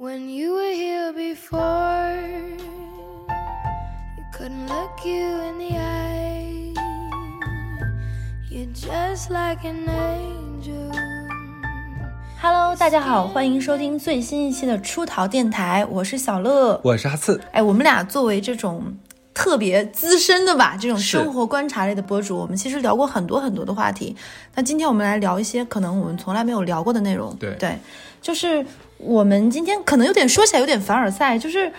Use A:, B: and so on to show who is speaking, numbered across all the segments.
A: When you were here before, you couldn't look you in the eye. You're just like an angel.
B: Hello，大家好，欢迎收听最新一期的出逃电台，我是小乐。
C: 我是阿次，
B: 哎，我们俩作为这种特别资深的吧，这种生活观察类的博主，我们其实聊过很多很多的话题。那今天我们来聊一些可能我们从来没有聊过的内容。
C: 对
B: 对，就是我们今天可能有点说起来有点凡尔赛，就是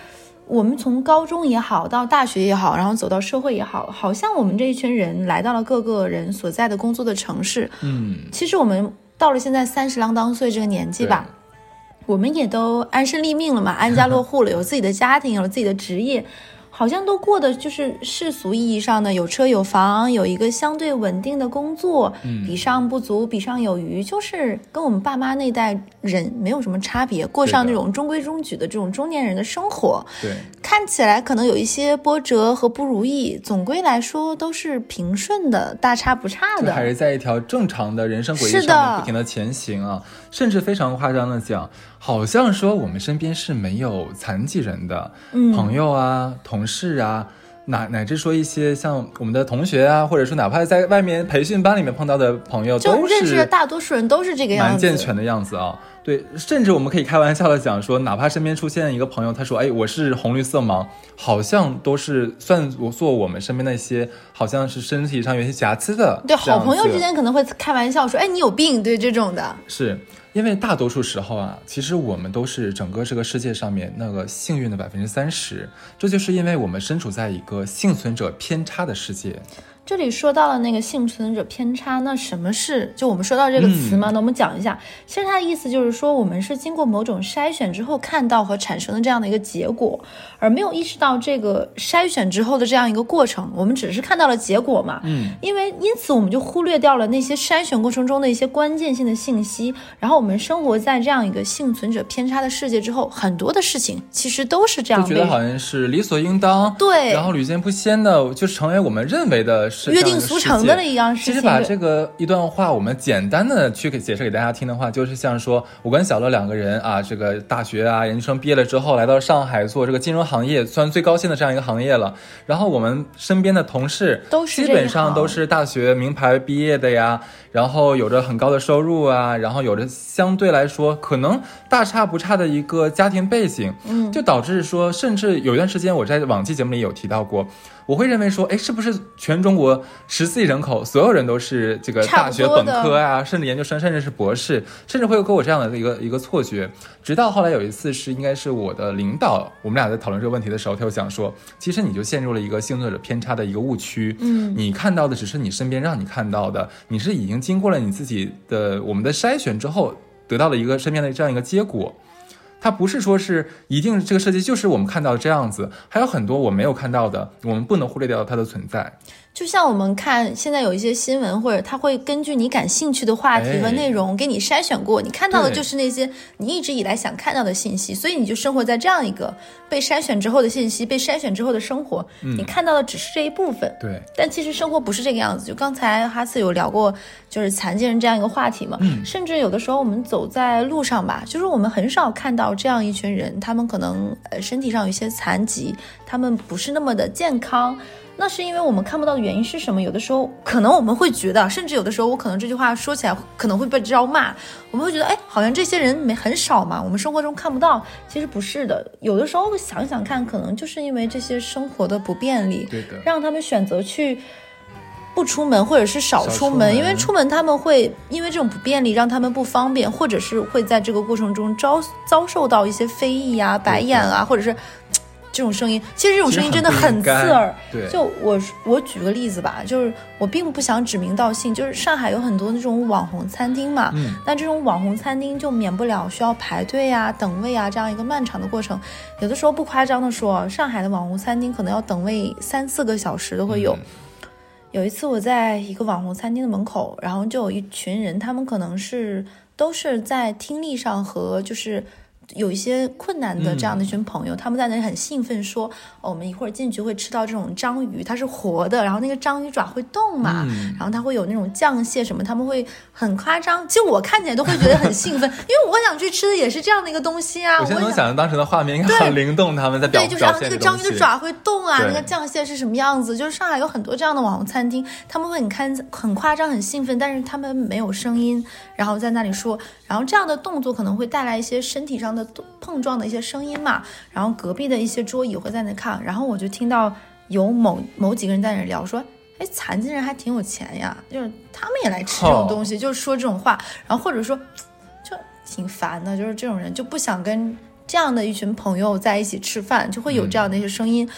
B: 我们从高中也好，到大学也好，然后走到社会也好，好像我们这一群人来到了各个人所在的工作的城市。
C: 嗯，
B: 其实我们到了现在三十郎当岁这个年纪吧，我们也都安身立命了嘛，安家落户了，有自己的家庭，有了自己的职业，好像都过得就是世俗意义上的有车有房，有一个相对稳定的工作，比上不足，比上有余，就是跟我们爸妈那代人没有什么差别，过上那种中规中矩的这种中年人的生活。
C: 对，
B: 看起来可能有一些波折和不如意，总归来说都是平顺的，大差不差的。
C: 就还是在一条正常的人生轨迹上面不停的前行啊，甚至非常夸张的讲，好像说我们身边是没有残疾人的，
B: 嗯
C: 朋友啊、同事啊。乃乃至说一些像我们的同学啊，或者说哪怕在外面培训班里面碰到的朋友，
B: 就
C: 都
B: 认识的
C: 是
B: 大多数人都是这个样子，
C: 蛮健全的样子啊。对，甚至我们可以开玩笑的讲说，哪怕身边出现一个朋友，他说：“哎，我是红绿色盲”，好像都是算做我们身边那些好像是身体上有些瑕疵的。
B: 对，好朋友之间可能会开玩笑说：“哎，你有病。”对这种的，
C: 是因为大多数时候啊，其实我们都是整个这个世界上面那个幸运的百分之三十，这就是因为我们身处在一个幸存者偏差的世界。
B: 这里说到了那个幸存者偏差，那什么是？就我们说到这个词嘛，那我们讲一下。其实它的意思就是说，我们是经过某种筛选之后看到和产生的这样的一个结果，而没有意识到这个筛选之后的这样一个过程。我们只是看到了结果嘛，
C: 嗯，
B: 因为因此我们就忽略掉了那些筛选过程中的一些关键性的信息。然后我们生活在这样一个幸存者偏差的世界之后，很多的事情其实都是这样被
C: 就觉得好像是理所应当，
B: 对
C: 然后屡见不鲜的，就成为我们认为的是
B: 约定俗成的了一样事情。
C: 其实把这个一段话，我们简单的去给解释给大家听的话，就是像说，我跟小乐两个人啊，这个大学啊、研究生毕业了之后，来到上海做这个金融行业，算最高薪的这样一个行业了。然后我们身边的同事
B: 都是
C: 基本上都是大学名牌毕业的呀，然后有着很高的收入啊，然后有着相对来说可能大差不差的一个家庭背景，
B: 嗯
C: 就导致说，甚至有一段时间我在往期节目里有提到过，我会认为说，哎，是不是全中国十四亿人口，所有人都是这个大学本科啊，甚至研究生，甚至是博士，甚至会有给我这样的一个一个错觉。直到后来有一次是应该是我的领导，我们俩在讨论这个问题的时候，他就讲说，其实你就陷入了一个幸存者偏差的一个误区。
B: 嗯
C: 你看到的只是你身边让你看到的，你是已经经过了你自己的我们的筛选之后，得到了一个身边的这样一个结果。它不是说是一定这个设计就是我们看到这样子，还有很多我没有看到的，我们不能忽略掉它的存在。
B: 就像我们看现在有一些新闻，或者它会根据你感兴趣的话题和
C: 哎
B: 内容给你筛选过，你看到的就是那些你一直以来想看到的信息，所以你就生活在这样一个被筛选之后的信息，被筛选之后的生活，你看到的只是这一部分。
C: 对，
B: 但其实生活不是这个样子。就刚才哈斯有聊过，就是残疾人这样一个话题嘛。甚至有的时候我们走在路上吧，就是我们很少看到这样一群人，他们可能呃身体上有一些残疾，他们不是那么的健康。那是因为我们看不到的原因是什么？有的时候可能我们会觉得，甚至有的时候我可能这句话说起来可能会被招骂，我们会觉得，哎，好像这些人没很少嘛，我们生活中看不到。其实不是的，有的时候想想看，可能就是因为这些生活的不便利，
C: 对的
B: 让他们选择去不出门，或者是少
C: 少
B: 出门，
C: 出门
B: 因为出门他们会因为这种不便利让他们不方便，或者是会在这个过程中遭遭受到一些非议啊、白眼啊，或者是。这种声音，其实这种声音真的很刺耳。
C: 对
B: 就我我举个例子吧，就是我并不想指名道姓，就是上海有很多那种网红餐厅嘛，
C: 嗯，
B: 那这种网红餐厅就免不了需要排队啊、等位啊这样一个漫长的过程。有的时候不夸张的说，上海的网红餐厅可能要等位三四个小时都会有。
C: 嗯
B: 有一次我在一个网红餐厅的门口，然后就有一群人，他们可能是都是在听力上和就是有一些困难的这样的一群朋友，他们在那里很兴奋说，哦，我们一会儿进去会吃到这种章鱼，它是活的，然后那个章鱼爪会动嘛，然后它会有那种酱蟹什么，他们会很夸张。其实我看起来都会觉得很兴奋，因为我想去吃的也是这样的一个东西啊。
C: 我现在能
B: 想
C: 想象当时的画面，应该很灵动，他们在表
B: 对，就是那个章鱼的
C: 爪。
B: 会动啊，那个酱蟹是什么样子？就是上海有很多这样的网红餐厅，他们会很看很夸张、很兴奋，但是他们没有声音，然后在那里说，然后这样的动作可能会带来一些身体上的碰撞的一些声音嘛。然后隔壁的一些桌椅会在那看，然后我就听到有某某几个人在那聊说。哎，残疾人还挺有钱呀，就是他们也来吃这种东西，就是说这种话，然后或者说就挺烦的，就是这种人就不想跟这样的一群朋友在一起吃饭，就会有这样的一些声音。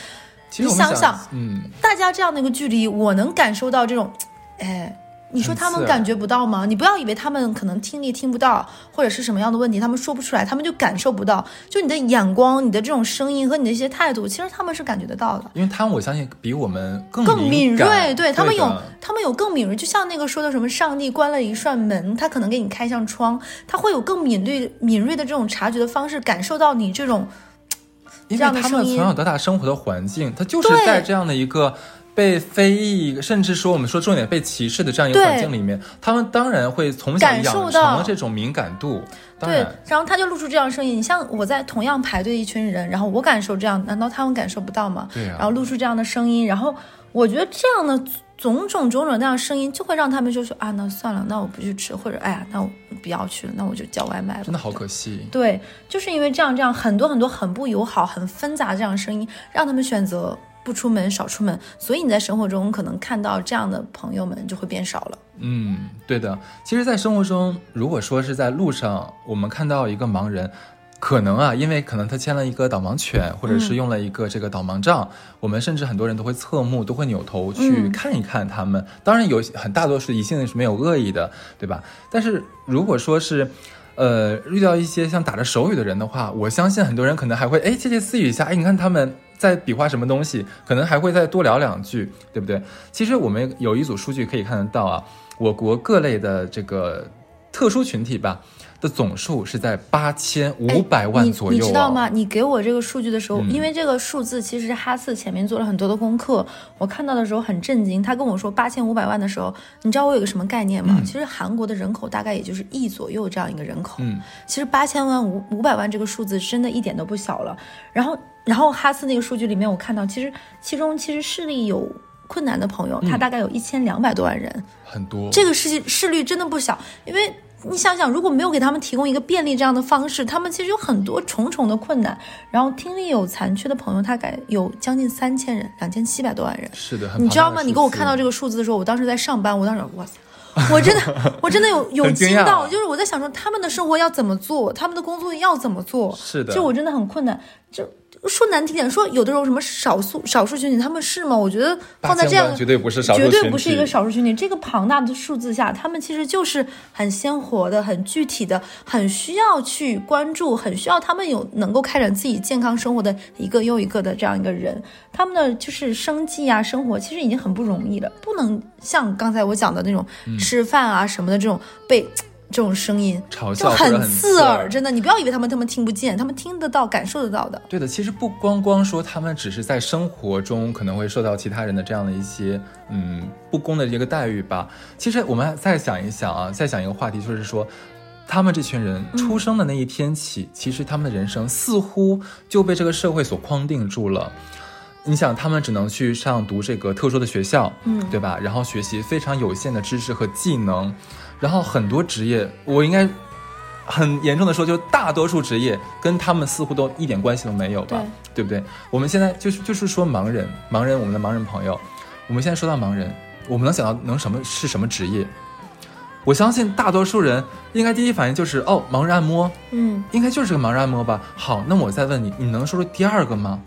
B: 你想想
C: 嗯，
B: 大家这样的一个距离，我能感受到这种，哎，你说他们感觉不到吗？你不要以为他们可能听力听不到，或者是什么样的问题，他们说不出来，他们就感受不到。就你的眼光、你的这种声音和你的一些态度，其实他们是感觉得到的。
C: 因为他们我相信比我们更
B: 更敏锐，对他们有，他们有更敏锐，就像那个说的什么，上帝关了一扇门，他可能给你开扇窗，他会有更敏锐、敏锐的这种察觉的方式，感受到你这种
C: 因
B: 这样的
C: 为他们
B: 声音
C: 从小到大生活的环境，他就是在这样的一个被非议，甚至说我们说重点被歧视的这样一个环境里面，他们当然会从小养成
B: 到
C: 了这种敏感度。
B: 对
C: 然，，
B: 后他就露出这样的声音。你像我在同样排队一群人，然后我感受这样，难道他们感受不到吗？
C: 对啊
B: 然后露出这样的声音，然后我觉得这样的种种种种那样的声音，就会让他们就说啊，那算了，那我不去吃，或者哎呀，那我不要去了，那我就叫外卖吧。
C: 真的好可惜。
B: 对，就是因为这样这样很多很多很不友好、很纷杂这样的声音，让他们选择不出门、少出门，所以你在生活中可能看到这样的朋友们就会变少了。
C: 嗯，对的。其实，在生活中，如果说是在路上，我们看到一个盲人，可能啊，因为可能他牵了一个导盲犬，或者是用了一个这个导盲杖，我们甚至很多人都会侧目，都会扭头去
B: 嗯
C: 看一看他们。当然，有很大多数一性是没有恶意的，对吧？但是如果说是，呃，遇到一些像打着手语的人的话，我相信很多人可能还会哎窃窃私语一下，哎，你看他们在比划什么东西，可能还会再多聊两句，对不对？其实我们有一组数据可以看得到啊，我国各类的这个特殊群体吧的总数是在八千五百万左右、啊
B: 哎你。你知道？吗？你给我这个数据的时候，
C: 嗯
B: 因为这个数字其实哈四前面做了很多的功课，我看到的时候很震惊。他跟我说八千五百万的时候，你知道我有个什么概念吗？其实韩国的人口大概也就是亿左右这样一个人口。
C: 嗯，
B: 其实八千万五五百万这个数字真的一点都不小了。然后，然后哈斯那个数据里面，我看到其实其中其实视力有困难的朋友，他大概有一千两百多万人。
C: 很多。
B: 这个视视率真的不小，因为你想想，如果没有给他们提供一个便利这样的方式，他们其实有很多重重的困难。然后听力有残缺的朋友，大概有将近三千人，两千七百多万人。
C: 是的，很
B: 你知道吗？你给我看到这个数字的时候，我当时在上班，我当时哇塞。我真的，我真的有有
C: 惊
B: 到，就是我在想说，他们的生活要怎么做，他们的工作要怎么做，
C: 是的
B: 就我真的很困难。就说难听点，说有的时候什么少数少数群体，他们是吗？我觉得放在这样
C: 绝对不是少数
B: 绝对不是一个少数群体。这个庞大的数字下，他们其实就是很鲜活的、很具体的、很需要去关注、很需要他们有能够开展自己健康生活的一个又一个的这样一个人。他们的就是生计啊、生活，其实已经很不容易了，不能像刚才我讲的那种
C: 嗯
B: 吃饭啊什么的这种被。这种声音
C: 嘲笑很刺
B: 刺耳，
C: 耳
B: 真的，你不要以为他们他们听不见，他们听得到、感受得到的。
C: 对的，其实不光光说他们只是在生活中可能会受到其他人的这样的一些嗯不公的一个待遇吧。其实我们再想一想啊，再想一个话题，就是说。他们这群人出生的那一天起，其实他们的人生似乎就被这个社会所框定住了。你想，他们只能去上读这个特殊的学校，
B: 嗯
C: 对吧？然后学习非常有限的知识和技能，然后很多职业，我应该很严重的说，就大多数职业跟他们似乎都一点关系都没有吧？对不对？我们现在就是就是说盲人，盲人，我们的盲人朋友，我们现在说到盲人，我们能想到能什么是什么职业？我相信大多数人应该第一反应就是哦，盲人按摩，
B: 嗯，
C: 应该就是个盲人按摩吧。好，那我再问你，你能说出第二个吗？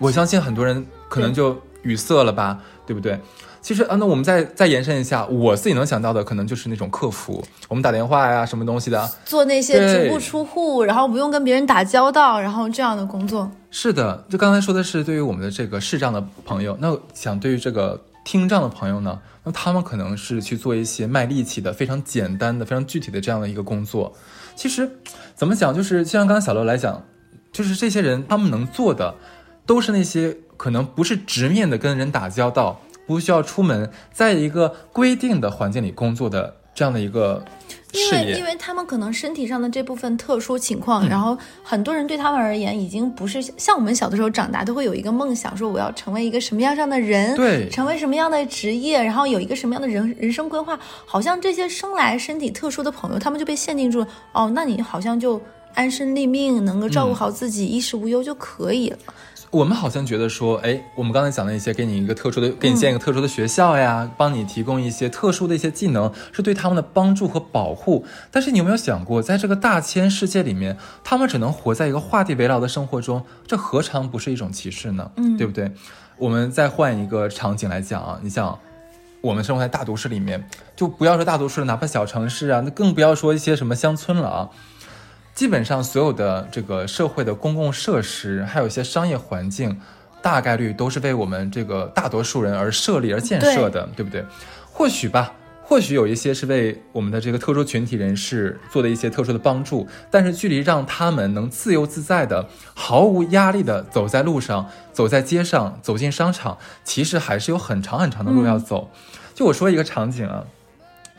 C: 我相信很多人可能就语塞了吧，对不对？其实啊，那我们再再延伸一下，我自己能想到的可能就是那种客服，我们打电话呀，什么东西的。
B: 做那些
C: 对
B: 足不出户，然后不用跟别人打交道，然后这样的工作。
C: 是的，就刚才说的是对于我们的这个视障的朋友，那想对于这个听障的朋友呢，那他们可能是去做一些卖力气的、非常简单的、非常具体的这样的一个工作。其实怎么讲，就是就像刚刚小乐来讲，就是这些人他们能做的，都是那些可能不是直面的跟人打交道，不需要出门，在一个规定的环境里工作的这样的一个事
B: 因为因。为他们可能身体上的这部分特殊情况，然后很多人对他们而言已经不是像我们小的时候长大都会有一个梦想，说我要成为一个什么样上的人，
C: 对
B: 成为什么样的职业，然后有一个什么样的人人生规划。好像这些生来身体特殊的朋友，他们就被限定住了。哦，那你好像就安身立命，能够照顾好自己，衣食无忧就可以了。
C: 我们好像觉得说，哎，我们刚才讲的一些，给你一个特殊的，给你建一个特殊的学校呀，帮你提供一些特殊的一些技能，是对他们的帮助和保护。但是你有没有想过，在这个大千世界里面，他们只能活在一个画地为牢的生活中，这何尝不是一种歧视呢？嗯，对不对？我们再换一个场景来讲啊，你想。我们生活在大都市里面，就不要说大都市了，哪怕小城市啊，那更不要说一些什么乡村了啊。基本上所有的这个社会的公共设施，还有一些商业环境，大概率都是为我们这个大多数人而设立而建设的，对不对？或许吧，或许有一些是为我们的这个特殊群体人士做的一些特殊的帮助，但是距离让他们能自由自在的、毫无压力的走在路上、走在街上、走进商场，其实还是有很长很长的路要走。就我说一个场景啊，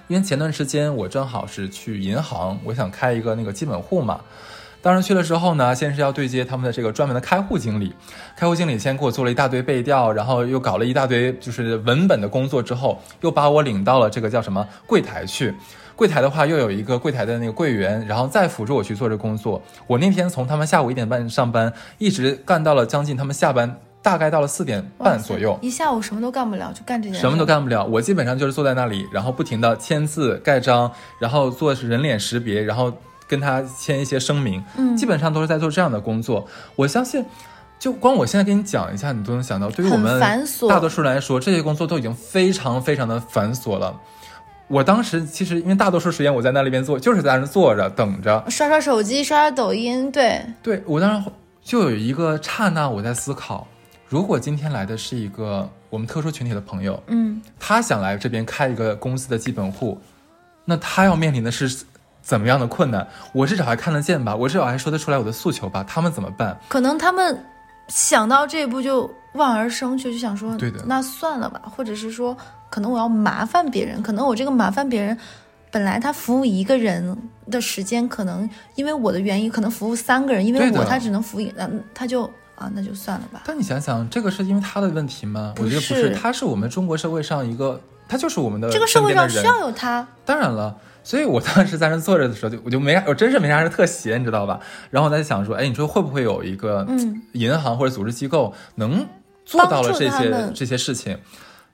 C: 因为前段时间我正好是去银行，我想开一个那个基本户嘛。当时去了之后呢，先是要对接他们的这个专门的开户经理，开户经理先给我做了一大堆背调，然后又搞了一大堆就是文本的工作，之后又把我领到了这个叫什么柜台去。柜台的话，又有一个柜台的那个柜员，然后再辅助我去做这工作。我那天从他们下午一点半上班，一直干到了将近他们下班，大概到了四点半左右。
B: 一下午什么都干不了，就干这件事。
C: 什么都干不了，我基本上就是坐在那里，然后不停的签字、盖章，然后做人脸识别，然后跟他签一些声明，
B: 嗯
C: 基本上都是在做这样的工作。我相信，就光我现在跟你讲一下，你都能想到，对于我们大多数人来说，这些工作都已经非常非常的繁琐了。我当时其实因为大多数时间我在那里边做，就是在那坐着等着。
B: 刷刷手机，刷刷抖音，对，
C: 对我当时就有一个刹那，我在思考，如果今天来的是一个我们特殊群体的朋友，
B: 嗯，
C: 他想来这边开一个公司的基本户，那他要面临的是怎么样的困难？我至少还看得见吧，我至少还说得出来我的诉求吧，他们怎么办？
B: 可能他们想到这一步就望而生却，就想说，
C: 对的
B: 那算了吧，或者是说，可能我要麻烦别人，可能我这个麻烦别人，本来他服务一个人的时间，可能因为我的原因，可能服务三个人，因为我他只能服务一，嗯，他就啊，那就算了吧。
C: 但你想想，这个是因为他的问题吗？我觉得不
B: 不是
C: 他是我们中国社会上一个，他就是我们的
B: 这个社会上需要有他，
C: 当然了，所以我当时在那坐着的时候，就我就没啥，我真是没啥事特闲，你知道吧？然后我在想说，哎，你说会不会有一个
B: 嗯
C: 银行或者组织机构能做到了这些这些事情？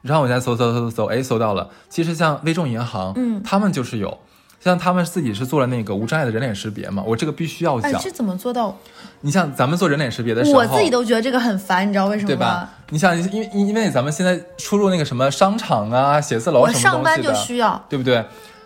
C: 然后我在搜搜搜搜搜，哎，搜到了。其实像微众银行，
B: 嗯
C: 他们就是有，像他们自己是做了那个无障碍的人脸识别嘛，我这个必须要
B: 哎，
C: 讲。
B: 这怎么做到？
C: 你像咱们做人脸识别的时候，
B: 我自己都觉得这个很烦，你知道为什么吗
C: 对吧？？你想，因为因为咱们现在出入那个什么商场啊、写字楼
B: 我
C: 什么
B: 上班就需要，
C: 对不对？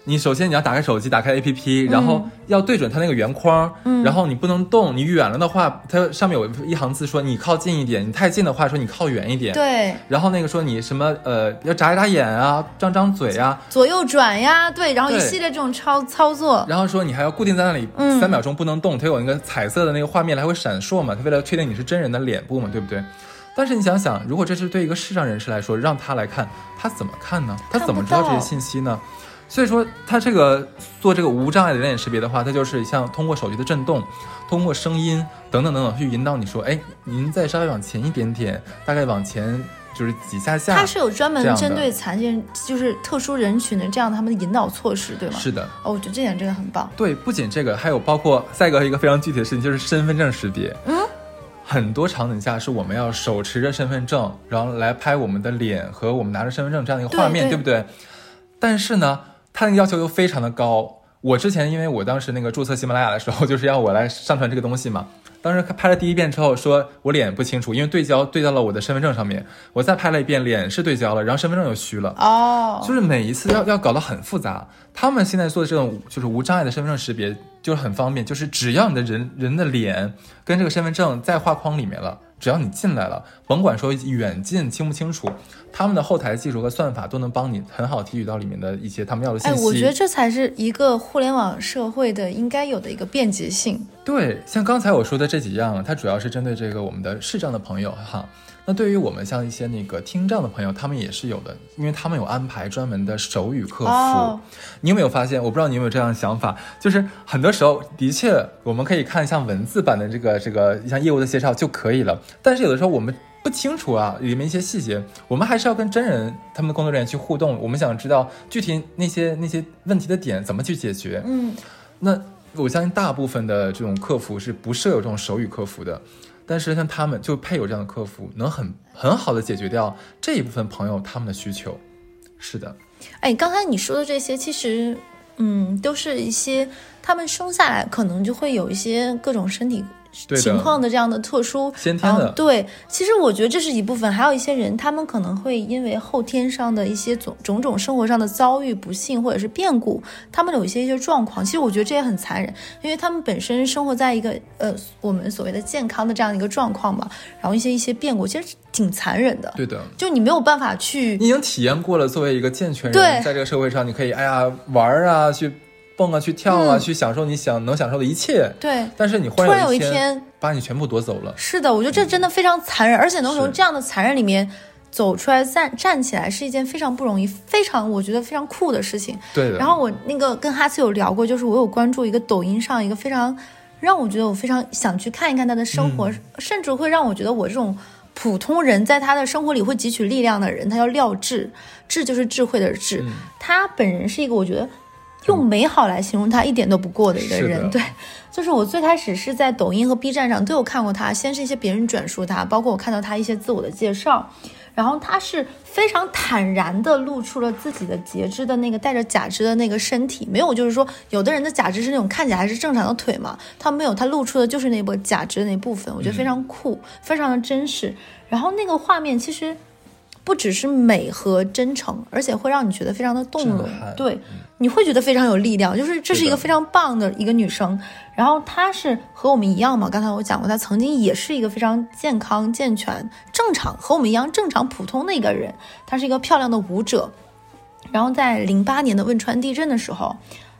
C: 你首先你要打开手机，打开 APP，然后要对准它那个圆框，
B: 嗯
C: 然后你不能动，你远了的话，它上面有一行字说你靠近一点，你太近的话说你靠远一点。。
B: 对，
C: 然后那个说你什么呃要眨一眨眼啊，张张嘴啊，
B: 左右转呀，对，然后一系列这种操操作，
C: 然后说你还要固定在那里
B: 嗯
C: 三秒钟不能动，它有那个彩色的那个画面，它会闪烁嘛，它为了确定你是真人的脸部嘛，对不对？但是你想想，如果这是对一个视障人士来说，让他来看，他怎么看呢？他怎么知道这些信息呢？所以说，它这个做这个无障碍的人脸识别的话，它就是像通过手机的震动，通过声音等等等等去引导你说，哎，您再稍微往前一点点，大概往前就是几下下。
B: 它是有专门针对残疾人，就是特殊人群的这样他们的引导措施，对吗？
C: 是的，
B: 哦，我觉得这点真的很棒。
C: 对，不仅这个，还有包括再一个一个非常具体的事情，就是身份证识别。
B: 嗯，
C: 很多场景下是我们要手持着身份证，然后来拍我们的脸和我们拿着身份证这样的一个画面，
B: 对对
C: 不对？但是呢，它那个要求又非常的高。我之前因为我当时那个注册喜马拉雅的时候，就是要我来上传这个东西嘛。当时拍了第一遍之后，说我脸不清楚，因为对焦对到了我的身份证上面。我再拍了一遍，脸是对焦了，然后身份证又虚了。
B: 哦，
C: 就是每一次要要搞得很复杂。他们现在做的这种就是无障碍的身份证识别，就是很方便，就是只要你的人人的脸跟这个身份证在画框里面了，只要你进来了，甭管说远近清不清楚，他们的后台技术和算法都能帮你很好提取到里面的一些他们要的信
B: 哎，
C: 息。
B: 我觉得这才是一个互联网社会的应该有的一个便捷性。
C: 对，像刚才我说的这几样，它主要是针对这个我们的视障的朋友哈。那对于我们像一些那个听障的朋友，他们也是有的，因为他们有安排专门的手语客服。
B: 哦
C: 你有没有发现？我不知道你有没有这样的想法，就是很多时候的确我们可以看像文字版的这个这个像业务的介绍就可以了，但是有的时候我们不清楚啊里面一些细节，我们还是要跟真人他们的工作人员去互动，我们想知道具体那些那些问题的点怎么去解决。
B: 嗯，
C: 那我相信大部分的这种客服是不设有这种手语客服的，但是像他们就配有这样的客服，能很很好的解决掉这一部分朋友他们的需求。是的，
B: 哎，刚才你说的这些，其实，嗯，都是一些他们生下来可能就会有一些各种身体情况的这样的特殊，
C: 先天的
B: 对，其实我觉得这是一部分，还有一些人，他们可能会因为后天上的一些种种种生活上的遭遇、不幸或者是变故，他们有一些一些状况。其实我觉得这也很残忍，因为他们本身生活在一个呃我们所谓的健康的这样一个状况嘛，然后一些一些变故，其实挺残忍的。
C: 对的。
B: 就你没有办法去
C: 你已经体验过了，作为一个健全人，在这个社会上，你可以哎呀玩啊，去蹦啊，去跳啊，
B: 嗯
C: 去享受你想能享受的一切。
B: 对。
C: 但是你忽
B: 突然
C: 有一
B: 天
C: 把你全部夺走了。
B: 是的，我觉得这真的非常残忍，而且能从这样的残忍里面走出来站站起来，是一件非常不容易、非常我觉得非常酷的事情。
C: 对的。
B: 然后我那个跟哈斯有聊过，就是我有关注一个抖音上一个非常让我觉得我非常想去看一看他的生活，
C: 嗯
B: 甚至会让我觉得我这种普通人在他的生活里会汲取力量的人，他叫廖智，智就是智慧的智，
C: 嗯
B: 他本人是一个我觉得。用美好来形容他一点都不过的一个人，对，就是我最开始是在抖音和 B 站上都有看过他，先是一些别人转述他，包括我看到他一些自我的介绍，然后他是非常坦然的露出了自己的截肢的那个带着假肢的那个身体，没有就是说有的人的假肢是那种看起来还是正常的腿嘛，他没有，他露出的就是那部假肢的那部分，我觉得非常酷，非常的真实。然后那个画面其实不只是美和真诚，而且会让你觉得非常的动容，对，你会觉得非常有力量，就是这是一个非常棒的一个女生。然后她是和我们一样嘛，刚才我讲过，她曾经也是一个非常健康、健全、正常，和我们一样正常、普通的一个人。她是一个漂亮的舞者。然后在零八年的汶川地震的时候，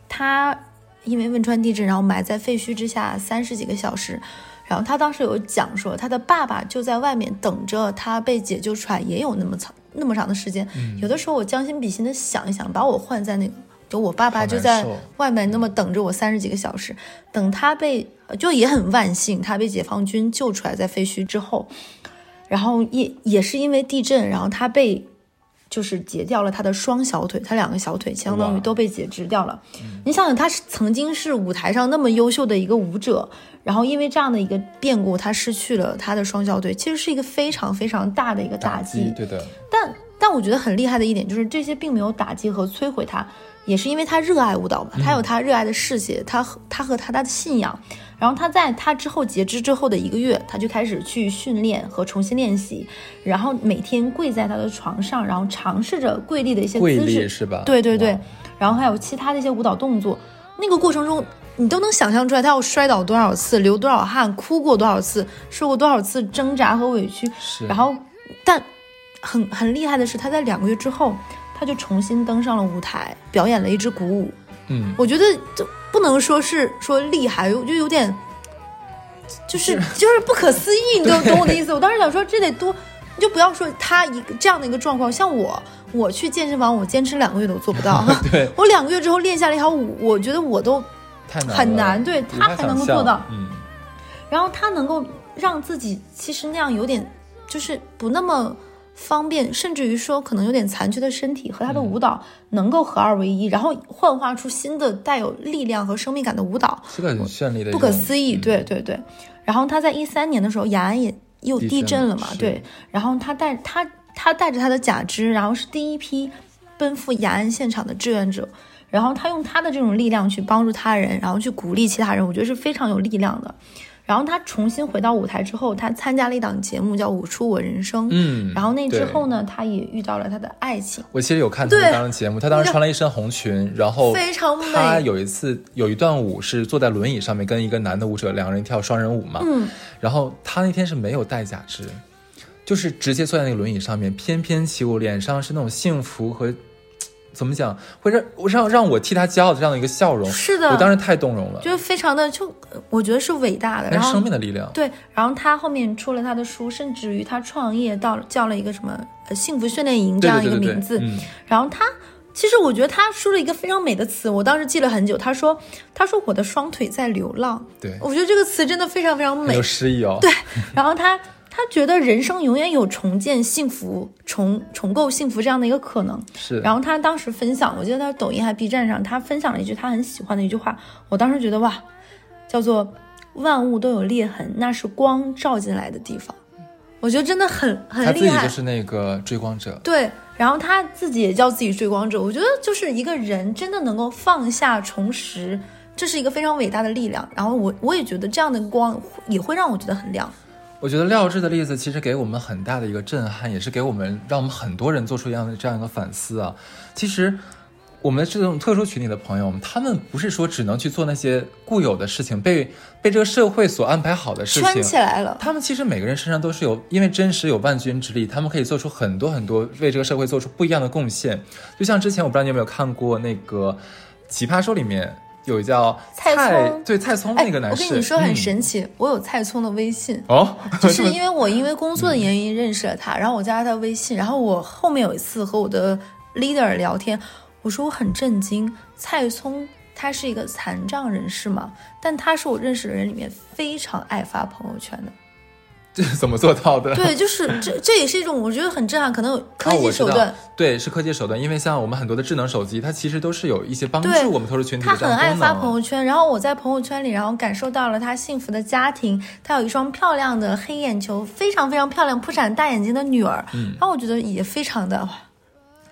B: 她因为汶川地震，然后埋在废墟之下三十几个小时。然后他当时有讲说，他的爸爸就在外面等着他被解救出来，也有那么长那么长的时间。
C: 嗯。
B: 有的时候我将心比心的想一想，把我换在那个，就我爸爸就在外面那么等着我三十几个小时，等他被就也很万幸，他被解放军救出来在废墟之后，然后也也是因为地震，然后他被就是截掉了他的双小腿，他两个小腿相当于都被截肢掉了。你想想，他是曾经是舞台上那么优秀的一个舞者，然后因为这样的一个变故，他失去了他的双小腿，其实是一个非常非常大的一个打击。
C: 对的，
B: 但但我觉得很厉害的一点就是这些并没有打击和摧毁他，也是因为他热爱舞蹈嘛，他有他热爱的事业，他和他和他的信仰。然后他在他之后截肢之后的一个月，他就开始去训练和重新练习，然后每天跪在他的床上，然后尝试着跪立的一些姿势，
C: 是吧？
B: 对对对，然后还有其他的一些舞蹈动作，那个过程中你都能想象出来，他要摔倒多少次，流多少汗，哭过多少次，受过多少次挣扎和委屈，
C: 是。
B: 然后，但很很厉害的是，他在两个月之后，他就重新登上了舞台，表演了一支鼓舞。
C: 嗯，
B: 我觉得就不能说是说厉害，我就有点，就是就是不可思议，你懂懂我的意思？我当时想说，这得多，你就不要说他一个这样的一个状况，像我，我去健身房，我坚持两个月都做不到。
C: 对，
B: 我两个月之后练下了一条舞，我觉得我都很难，对他才能够做到。
C: 嗯，
B: 然后他能够让自己其实那样有点就是不那么方便，甚至于说可能有点残缺的身体和他的舞蹈能够合二为一，然后幻化出新的带有力量和生命感的舞蹈，
C: 是个很绚丽的，
B: 不可思议。
C: 嗯
B: 对对对。然后他在一三年的时候，雅安也又
C: 地震
B: 了嘛，对。然后他带他他带着他的假肢，然后是第一批奔赴雅安现场的志愿者。然后他用他的这种力量去帮助他人，然后去鼓励其他人，我觉得是非常有力量的。然后他重新回到舞台之后，他参加了一档节目叫《舞出我人生》。
C: 嗯
B: 然后那之后呢，他也遇到了他的爱情。
C: 我其实有看他当时节目，他当时穿了一身红裙，然后
B: 非常美
C: 他有一次有一段舞是坐在轮椅上面跟一个男的舞者两个人跳双人舞嘛，
B: 嗯，
C: 然后他那天是没有戴假肢，就是直接坐在那个轮椅上面翩翩起舞，脸上是那种幸福和怎么讲，会让让让我替他骄傲的这样的一个笑容。
B: 是的
C: 我当时太动容了，
B: 就是非常的，就我觉得是伟大的。然后
C: 生命的力量。
B: 对，然后他后面出了他的书，甚至于他创业到叫了一个什么呃幸福训练营这样一
C: 对对对对
B: 个名字。
C: 嗯
B: 然后他其实我觉得他说了一个非常美的词，我当时记了很久。他说他说我的双腿在流浪。
C: 对，
B: 我觉得这个词真的非常非常美
C: 很有。诗意哦。
B: 对，然后他他觉得人生永远有重建幸福、重重构幸福这样的一个可能。
C: 是。
B: 然后他当时分享，我记得他抖音还 B 站上，他分享了一句他很喜欢的一句话，我当时觉得哇，叫做“万物都有裂痕，那是光照进来的地方”。我觉得真的很很厉害。
C: 自己就是那个追光者。
B: 对，然后他自己也叫自己追光者。我觉得就是一个人真的能够放下重拾，这是一个非常伟大的力量。然后我我也觉得这样的光也会让我觉得很亮。
C: 我觉得廖智的例子其实给我们很大的一个震撼，也是给我们让我们很多人做出一样的这样一个反思啊。其实，我们这种特殊群体的朋友们，他们不是说只能去做那些固有的事情，被被这个社会所安排好的事情
B: 圈起来了，
C: 他们其实每个人身上都是有，因为真实有万钧之力，他们可以做出很多很多为这个社会做出不一样的贡献。就像之前我不知道你有没有看过那个《奇葩说》里面有叫
B: 蔡聪
C: 对蔡聪
B: 哎
C: 那个，男士，
B: 我跟你说很
C: 嗯
B: 神奇，我有蔡聪的微信。
C: 哦，
B: 就是因为我因为工作的原因认识了他，然后我加了他微信，然后我后面有一次和我的 leader 聊天，我说我很震惊，蔡聪他是一个残障人士嘛，但他是我认识的人里面非常爱发朋友圈的。
C: 这 是怎么做到的？
B: 对，就是这这也是一种我觉得很震撼，可能有科技手段。，
C: 对，是科技手段，因为像我们很多的智能手机，它其实都是有一些帮
B: 对
C: 助我们特殊群体
B: 他
C: 的这样的功
B: 很爱发。朋友圈，然后我在朋友圈里，然后感受到了他幸福的家庭，他有一双漂亮的黑眼球，非常非常漂亮、扑闪大眼睛的女儿，
C: 嗯
B: 然后我觉得也非常的，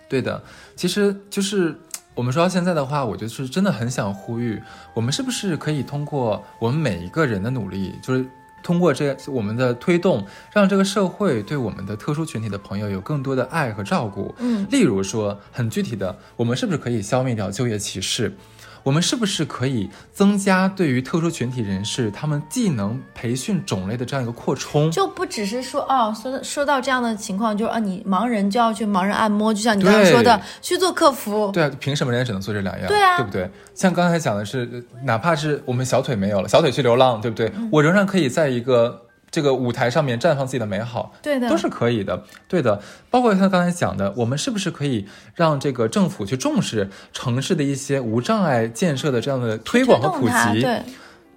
C: 对的，其实就是我们说到现在的话，我觉得是真的很想呼吁，我们是不是可以通过我们每一个人的努力，就是通过这我们的推动，让这个社会对我们的特殊群体的朋友有更多的爱和照顾。
B: 嗯，
C: 例如说，很具体的，我们是不是可以消灭掉就业歧视？我们是不是可以增加对于特殊群体人士他们技能培训种类的这样一个扩充？
B: 就不只是说哦，说说到这样的情况，就是啊，你盲人就要去盲人按摩，就像你刚刚说的，去做客服。
C: 对啊，凭什么人家只能做这两样？
B: 对啊
C: 对不对？像刚才讲的是，呃哪怕是我们小腿没有了，小腿去流浪，对不对？我仍然可以在一个这个舞台上面绽放自己的美好，
B: 对的
C: 都是可以的。对的，包括他刚才讲的，我们是不是可以让这个政府去重视城市的一些无障碍建设的这样的推广和普及？
B: 对，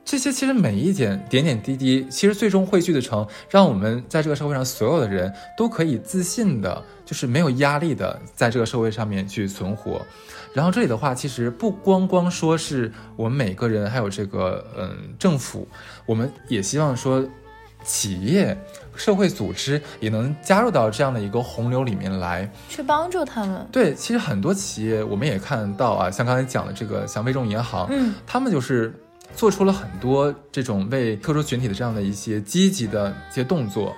C: 这些其实每一点点点滴滴，其实最终汇聚的成，让我们在这个社会上所有的人都可以自信的，就是没有压力的，在这个社会上面去存活。然后这里的话，其实不光光说是我们每个人，还有这个嗯政府，我们也希望说企业、社会组织也能加入到这样的一个洪流里面来。
B: 去帮助他们。
C: 对，其实很多企业我们也看到啊，像刚才讲的这个像微众银行，
B: 嗯，
C: 他们就是做出了很多这种为特殊群体的这样的一些积极的一些动作。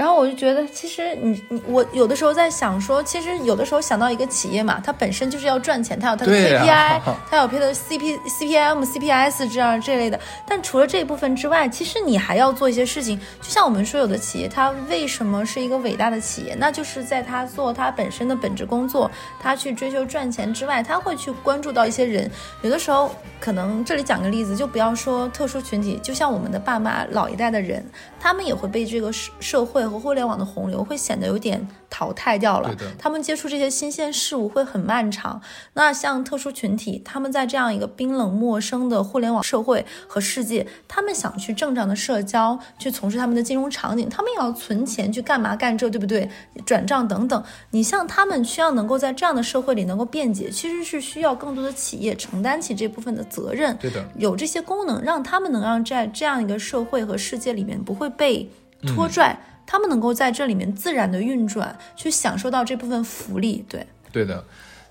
B: 然后我就觉得，其实你你我有的时候在想说，其实有的时候想到一个企业嘛，它本身就是要赚钱，它有它的 KPI，、
C: 呀
B: 它有它的 CP、CPM、CPS 这样这类的。但除了这一部分之外，其实你还要做一些事情。就像我们说，有的企业它为什么是一个伟大的企业？那就是在它做它本身的本职工作，它去追求赚钱之外，它会去关注到一些人。有的时候，可能这里讲个例子，就不要说特殊群体，就像我们的爸妈老一代的人，他们也会被这个社社会和互联网的洪流会显得有点淘汰掉了。他们接触这些新鲜事物会很漫长。那像特殊群体，他们在这样一个冰冷陌生的互联网社会和世界，他们想去正常的社交，去从事他们的金融场景，他们也要存钱去干嘛干这，对不对？转账等等。你像他们需要能够在这样的社会里能够便捷，其实是需要更多的企业承担起这部分的责任。
C: 对的，
B: 有这些功能，让他们能让在这样一个社会和世界里面不会被拖拽，他们能够在这里面自然的运转，去享受到这部分福利。对，
C: 对的。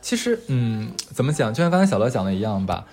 C: 其实，嗯，怎么讲？就像刚才小乐讲的一样吧。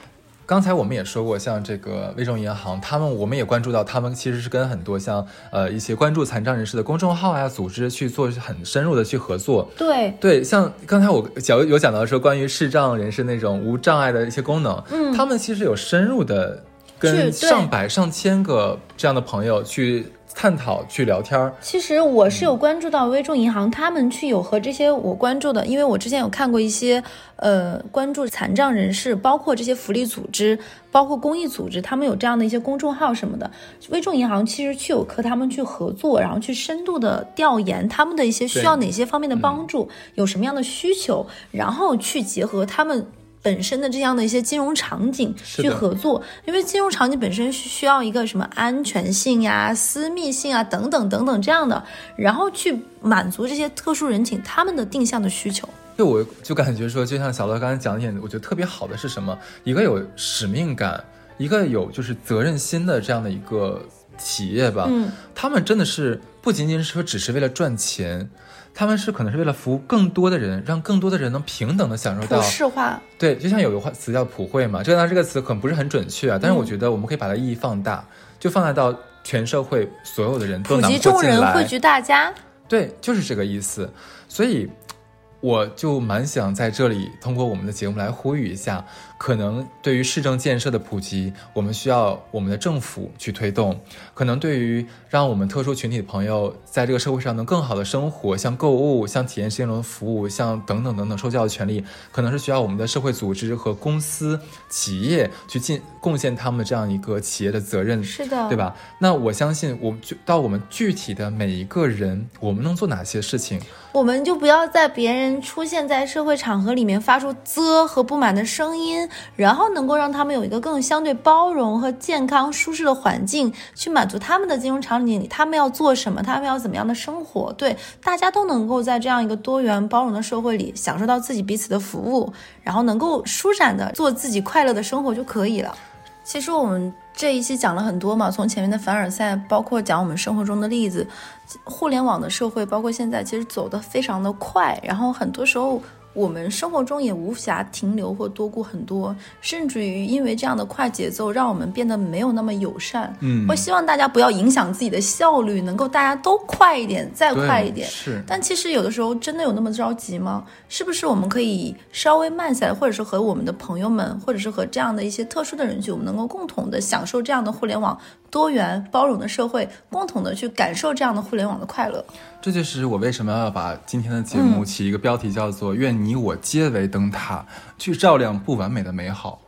C: 刚才我们也说过，像这个微众银行，他们我们也关注到，他们其实是跟很多像呃一些关注残障人士的公众号啊、组织去做很深入的去合作。
B: 对，
C: 对，像刚才我讲有讲到说关于视障人士那种无障碍的一些功能，
B: 嗯
C: 他们其实有深入的跟上百上千个这样的朋友去探讨、去聊天儿。
B: 其实我是有关注到微众银行，他们去有和这些我关注的，因为我之前有看过一些呃关注残障人士，包括这些福利组织，包括公益组织，他们有这样的一些公众号什么的。微众银行其实去有和他们去合作，然后去深度的调研他们的一些需要哪些方面的帮助，有什么样的需求，然后去结合他们。本身的这样的一些金融场景去合作，因为金融场景本身需需要一个什么安全性呀、私密性啊等等等等这样的，然后去满足这些特殊人群他们的定向的需求。
C: 对，我就感觉说，就像小乐刚才讲的一点，我觉得特别好的是什么？一个有使命感，一个有就是责任心的这样的一个企业吧。
B: 嗯，
C: 他们真的是不仅仅是说只是为了赚钱，他们是可能是为了服务更多的人，让更多的人能平等的享受
B: 普
C: 到。
B: 世化，
C: 对，就像有个话词叫普惠嘛，这个当然这个词可能不是很准确啊，但是我觉得我们可以把它意义放大，就放大到全社会所有的人都能
B: 普
C: 囊
B: 及众人。汇聚大家。
C: 对，就是这个意思。所以，我就蛮想在这里通过我们的节目来呼吁一下，可能对于市政建设的普及，我们需要我们的政府去推动；可能对于让我们特殊群体的朋友在这个社会上能更好的生活，像购物、像体验新轮服务、像等等等等受教的权利，可能是需要我们的社会组织和公司、企业去尽贡献他们这样一个企业的责任。
B: 是的，
C: 对？吧？那我相信，我们就到我们具体的每一个人，我们能做哪些事情？
B: 我们就不要在别人出现在社会场合里面发出啧和不满的声音，然后能够让他们有一个更相对包容和健康、舒适的环境，去满足他们的金融场景他们要做什么，他们要怎么样的生活。对，大家都能够在这样一个多元包容的社会里，享受到自己彼此的服务，然后能够舒展的做自己快乐的生活就可以了。其实我们这一期讲了很多嘛，从前面的凡尔赛，包括讲我们生活中的例子，互联网的社会，包括现在，其实走得非常的快，然后很多时候。我们生活中也无暇停留或多顾很多，甚至于因为这样的快节奏，让我们变得没有那么友善。
C: 嗯
B: 我希望大家不要影响自己的效率，能够大家都快一点，再快一点。
C: 是，
B: 但其实有的时候真的有那么着急吗？是不是我们可以稍微慢下来，或者是和我们的朋友们，或者是和这样的一些特殊的人群，我们能够共同的享受这样的互联网多元包容的社会，共同的去感受这样的互联网的快乐。
C: 这就是我为什么要把今天的节目起一个标题叫做“愿你我皆为灯塔，去照亮不完美的美好”。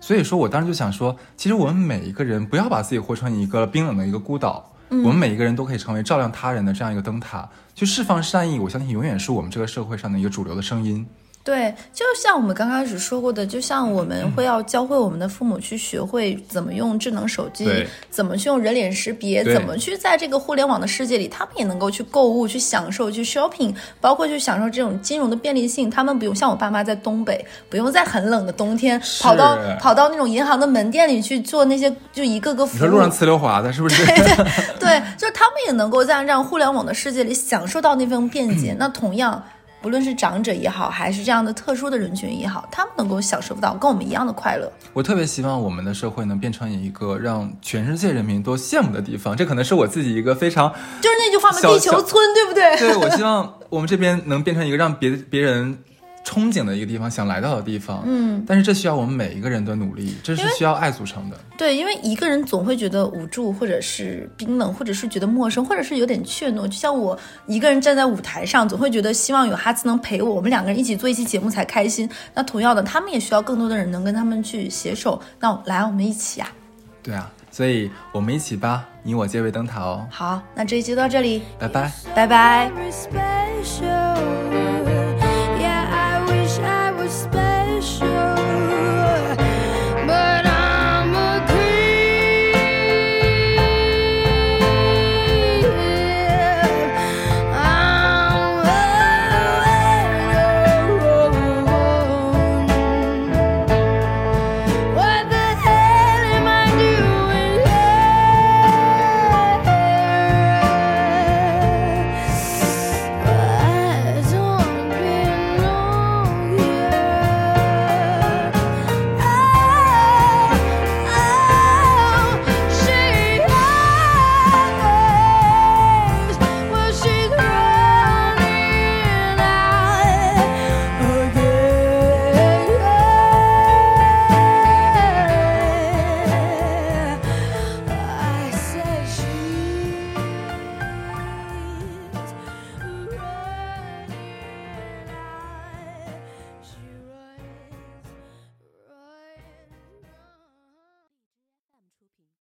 C: 所以说我当时就想说，其实我们每一个人不要把自己活成一个冰冷的一个孤岛，我们每一个人都可以成为照亮他人的这样一个灯塔，去释放善意。我相信永远是我们这个社会上的一个主流的声音。
B: 对，就像我们刚开始说过的，就像我们会要教会我们的父母去学会怎么用智能手机，怎么去用人脸识别，怎么去在这个互联网的世界里，他们也能够去购物、去享受、去 shopping，包括去享受这种金融的便利性。他们不用像我爸妈在东北，不用在很冷的冬天跑到跑到那种银行的门店里去做那些就一个个服务。
C: 你说路上呲溜滑的，是不是？
B: 对，就是他们也能够在这样互联网的世界里享受到那份便捷。那同样，不论是长者也好，还是这样的特殊的人群也好，他们能够享受到跟我们一样的快乐。
C: 我特别希望我们的社会能变成一个让全世界人民都羡慕的地方。这可能是我自己一个非常
B: 就是那句话嘛，地球村，对不对？
C: 对我希望我们这边能变成一个让别别人憧憬的一个地方，想来到的地方。
B: 嗯，
C: 但是这需要我们每一个人的努力，这是需要爱组成的。
B: 对，因为一个人总会觉得无助，或者是冰冷，或者是觉得陌生，或者是有点怯懦。就像我一个人站在舞台上，总会觉得希望有哈兹能陪我，我们两个人一起做一期节目才开心。那同样的，他们也需要更多的人能跟他们去携手。那来，我们一起啊！
C: 对啊，所以我们一起吧，你我皆为灯塔哦。
B: 好，那这一期就到这里，
C: 拜拜。
B: 拜拜。
A: very special.